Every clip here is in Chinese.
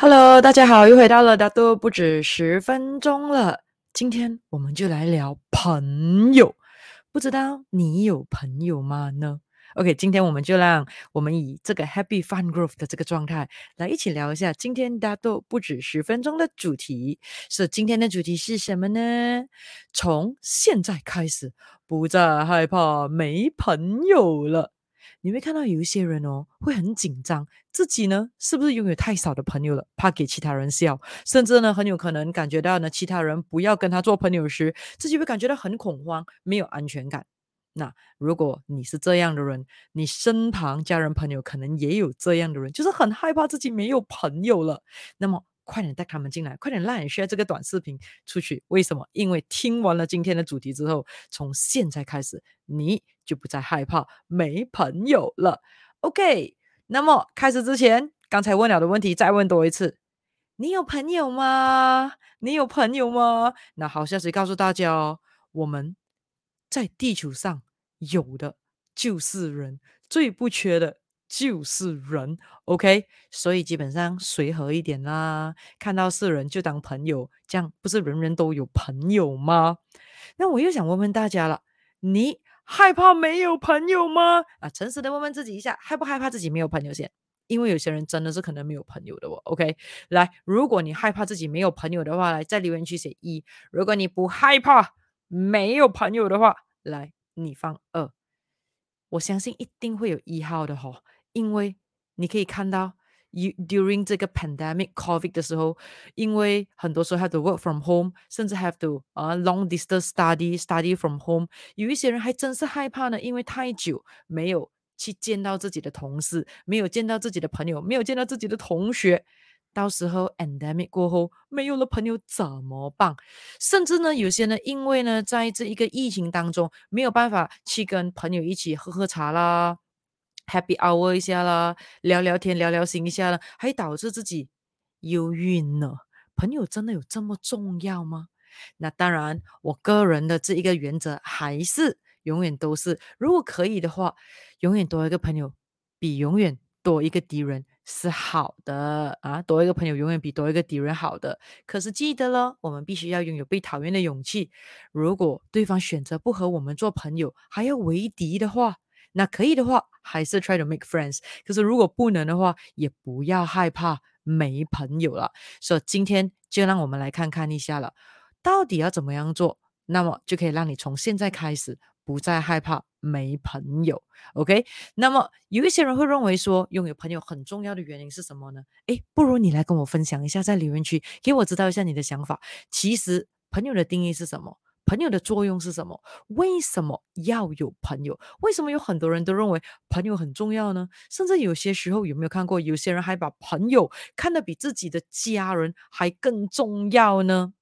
Hello，大家好，又回到了大多不止十分钟了。今天我们就来聊朋友，不知道你有朋友吗呢？OK，今天我们就让我们以这个 Happy Fun Growth 的这个状态来一起聊一下今天大多不止十分钟的主题。是今天的主题是什么呢？从现在开始，不再害怕没朋友了。你会看到有一些人哦，会很紧张，自己呢是不是拥有太少的朋友了？怕给其他人笑，甚至呢很有可能感觉到呢，其他人不要跟他做朋友时，自己会感觉到很恐慌，没有安全感。那如果你是这样的人，你身旁家人朋友可能也有这样的人，就是很害怕自己没有朋友了。那么。快点带他们进来，快点让你 share 这个短视频出去。为什么？因为听完了今天的主题之后，从现在开始你就不再害怕没朋友了。OK，那么开始之前，刚才问了的问题再问多一次：你有朋友吗？你有朋友吗？那好消息告诉大家哦，我们在地球上有的就是人，最不缺的。就是人，OK，所以基本上随和一点啦。看到是人就当朋友，这样不是人人都有朋友吗？那我又想问问大家了，你害怕没有朋友吗？啊，诚实的问问自己一下，害不害怕自己没有朋友先？因为有些人真的是可能没有朋友的哦。OK，来，如果你害怕自己没有朋友的话，来在留言区写一；如果你不害怕没有朋友的话，来你放二。我相信一定会有一号的吼、哦。因为你可以看到，you during 这个 pandemic COVID 的时候，因为很多时候 have to work from home，甚至 have to 啊、uh, long distance study study from home，有一些人还真是害怕呢，因为太久没有去见到自己的同事，没有见到自己的朋友，没有见到自己的同学，到时候 endemic 过后没有了朋友怎么办？甚至呢，有些呢，因为呢，在这一个疫情当中，没有办法去跟朋友一起喝喝茶啦。Happy hour 一下啦，聊聊天，聊聊心一下啦，还导致自己忧郁呢。朋友真的有这么重要吗？那当然，我个人的这一个原则还是永远都是，如果可以的话，永远多一个朋友比永远多一个敌人是好的啊！多一个朋友永远比多一个敌人好的。可是记得了，我们必须要拥有被讨厌的勇气。如果对方选择不和我们做朋友，还要为敌的话。那可以的话，还是 try to make friends。可是如果不能的话，也不要害怕没朋友了。所以今天就让我们来看看一下了，到底要怎么样做，那么就可以让你从现在开始不再害怕没朋友。OK？那么有一些人会认为说，拥有朋友很重要的原因是什么呢？诶，不如你来跟我分享一下，在留言区给我知道一下你的想法。其实朋友的定义是什么？朋友的作用是什么？为什么要有朋友？为什么有很多人都认为朋友很重要呢？甚至有些时候有没有看过，有些人还把朋友看得比自己的家人还更重要呢？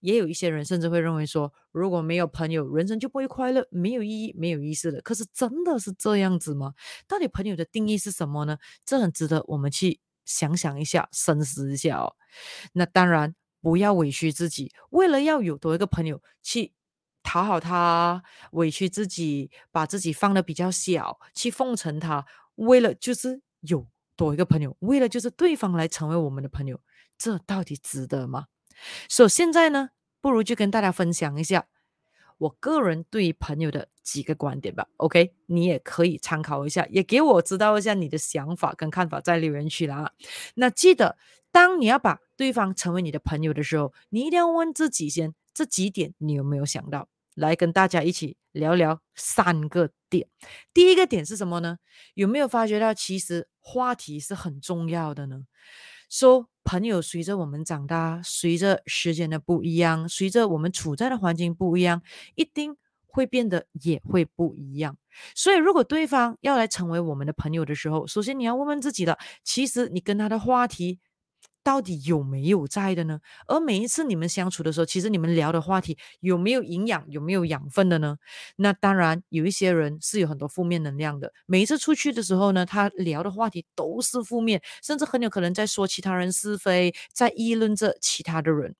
也有一些人甚至会认为说，如果没有朋友，人生就不会快乐，没有意义，没有意思了。可是真的是这样子吗？到底朋友的定义是什么呢？这很值得我们去想想一下，深思一下哦。那当然。不要委屈自己，为了要有多一个朋友去讨好他，委屈自己，把自己放的比较小，去奉承他，为了就是有多一个朋友，为了就是对方来成为我们的朋友，这到底值得吗？所以现在呢，不如就跟大家分享一下我个人对于朋友的几个观点吧。OK，你也可以参考一下，也给我知道一下你的想法跟看法，在留言区啦。那记得，当你要把对方成为你的朋友的时候，你一定要问自己先，这几点你有没有想到？来跟大家一起聊聊三个点。第一个点是什么呢？有没有发觉到其实话题是很重要的呢？说、朋友随着我们长大，随着时间的不一样，随着我们处在的环境不一样，一定会变得也会不一样。所以如果对方要来成为我们的朋友的时候，首先你要问问自己了，其实你跟他的话题。到底有没有在的呢？而每一次你们相处的时候，其实你们聊的话题有没有营养，有没有养分的呢？那当然，有一些人是有很多负面能量的。每一次出去的时候呢，他聊的话题都是负面，甚至很有可能在说其他人是非，在议论着其他的人。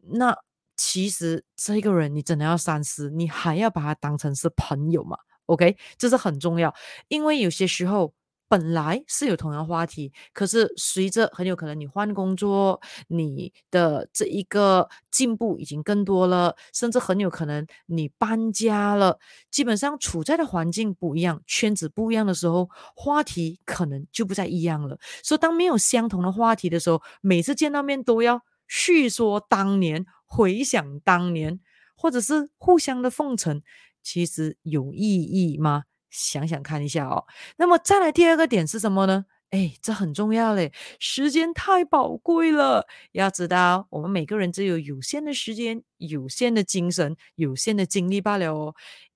那其实这个人你真的要三思，你还要把他当成是朋友吗？OK，这是很重要，因为有些时候。本来是有同样话题，可是随着很有可能你换工作，你的这一个进步已经更多了，甚至很有可能你搬家了，基本上处在的环境不一样，圈子不一样的时候，话题可能就不再一样了。所以当没有相同的话题的时候，每次见到面都要叙说当年，回想当年，或者是互相的奉承，其实有意义吗？想想看一下哦，那么再来第二个点是什么呢？哎，这很重要嘞，时间太宝贵了。要知道，我们每个人只有有限的时间、有限的精神、有限的精力罢了哦。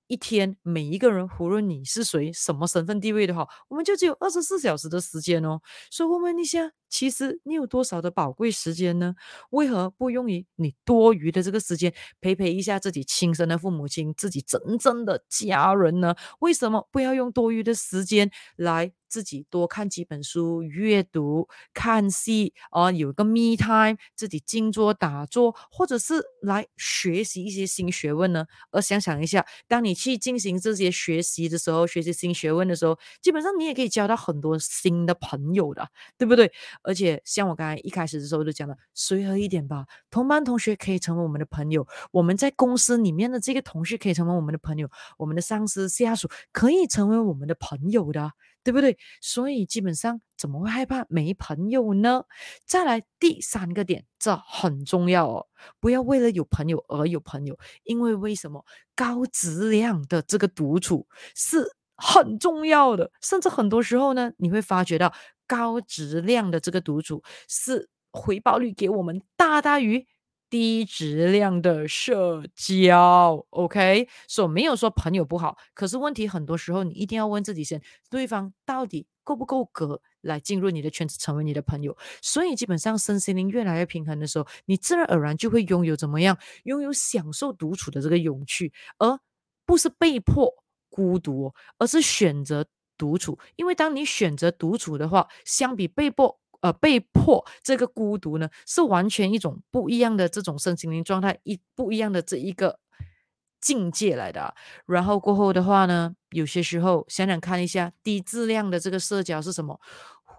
一天，每一个人，无论你是谁、什么身份地位的话，我们就只有二十四小时的时间哦。所以，我问一下，其实你有多少的宝贵时间呢？为何不用于你多余的这个时间陪陪一下自己亲生的父母亲、自己真正的家人呢？为什么不要用多余的时间来？自己多看几本书，阅读、看戏，啊、呃，有个 me time，自己静坐打坐，或者是来学习一些新学问呢？而想想一下，当你去进行这些学习的时候，学习新学问的时候，基本上你也可以交到很多新的朋友的，对不对？而且像我刚才一开始的时候就讲了，随和一点吧，同班同学可以成为我们的朋友，我们在公司里面的这个同事可以成为我们的朋友，我们的上司下属可以成为我们的朋友的。对不对？所以基本上怎么会害怕没朋友呢？再来第三个点，这很重要哦，不要为了有朋友而有朋友，因为为什么？高质量的这个独处是很重要的，甚至很多时候呢，你会发觉到高质量的这个独处是回报率给我们大大于。低质量的社交，OK，所以没有说朋友不好，可是问题很多时候你一定要问自己先，对方到底够不够格来进入你的圈子，成为你的朋友。所以基本上身心灵越来越平衡的时候，你自然而然就会拥有怎么样？拥有享受独处的这个勇气，而不是被迫孤独，而是选择独处。因为当你选择独处的话，相比被迫。呃，被迫这个孤独呢，是完全一种不一样的这种身心灵状态，一不一样的这一个境界来的。然后过后的话呢，有些时候想想看一下，低质量的这个社交是什么？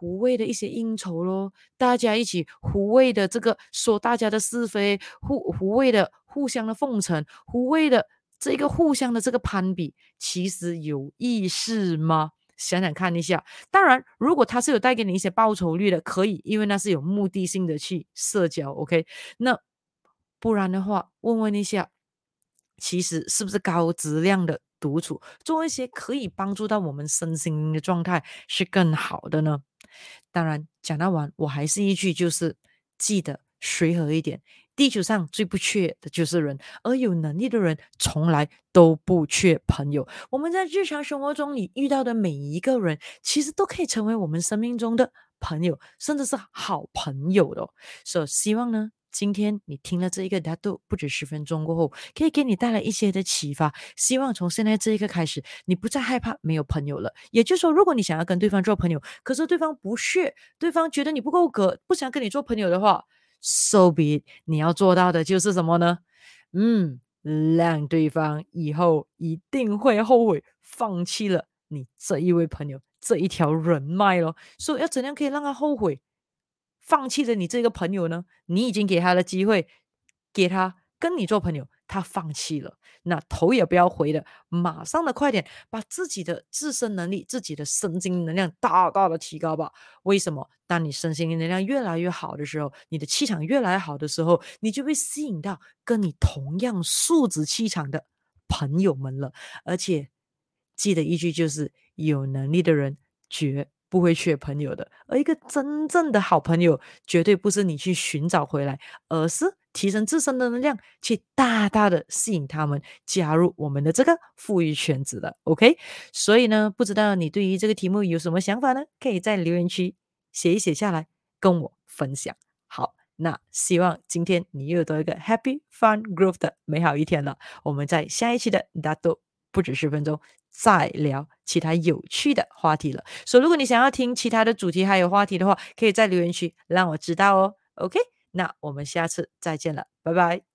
无谓的一些应酬咯，大家一起无谓的这个说大家的是非，互无谓的互相的奉承，无谓的这个互相的这个攀比，其实有意思吗？想想看一下，当然，如果他是有带给你一些报酬率的，可以，因为那是有目的性的去社交，OK？那不然的话，问问一下，其实是不是高质量的独处，做一些可以帮助到我们身心的状态是更好的呢？当然，讲到完，我还是一句，就是记得随和一点。地球上最不缺的就是人，而有能力的人从来都不缺朋友。我们在日常生活中里遇到的每一个人，其实都可以成为我们生命中的朋友，甚至是好朋友的。所以希望呢，今天你听了这一个达度不止十分钟过后，可以给你带来一些的启发。希望从现在这一刻开始，你不再害怕没有朋友了。也就是说，如果你想要跟对方做朋友，可是对方不屑，对方觉得你不够格，不想跟你做朋友的话。So be 你要做到的就是什么呢？嗯，让对方以后一定会后悔放弃了你这一位朋友这一条人脉咯。所以要怎样可以让他后悔放弃了你这个朋友呢？你已经给他的机会，给他跟你做朋友。他放弃了，那头也不要回的，马上的快点把自己的自身能力、自己的身心能量大大的提高吧。为什么？当你身心能量越来越好的时候，你的气场越来越好的时候，你就会吸引到跟你同样素质气场的朋友们了。而且记得一句，就是有能力的人绝不会缺朋友的。而一个真正的好朋友，绝对不是你去寻找回来，而是。提升自身的能量，去大大的吸引他们加入我们的这个富裕圈子的，OK？所以呢，不知道你对于这个题目有什么想法呢？可以在留言区写一写下来，跟我分享。好，那希望今天你又多一个 Happy Fun Growth 的美好一天了。我们在下一期的大都不止十分钟再聊其他有趣的话题了。所以，如果你想要听其他的主题还有话题的话，可以在留言区让我知道哦。OK？那我们下次再见了，拜拜。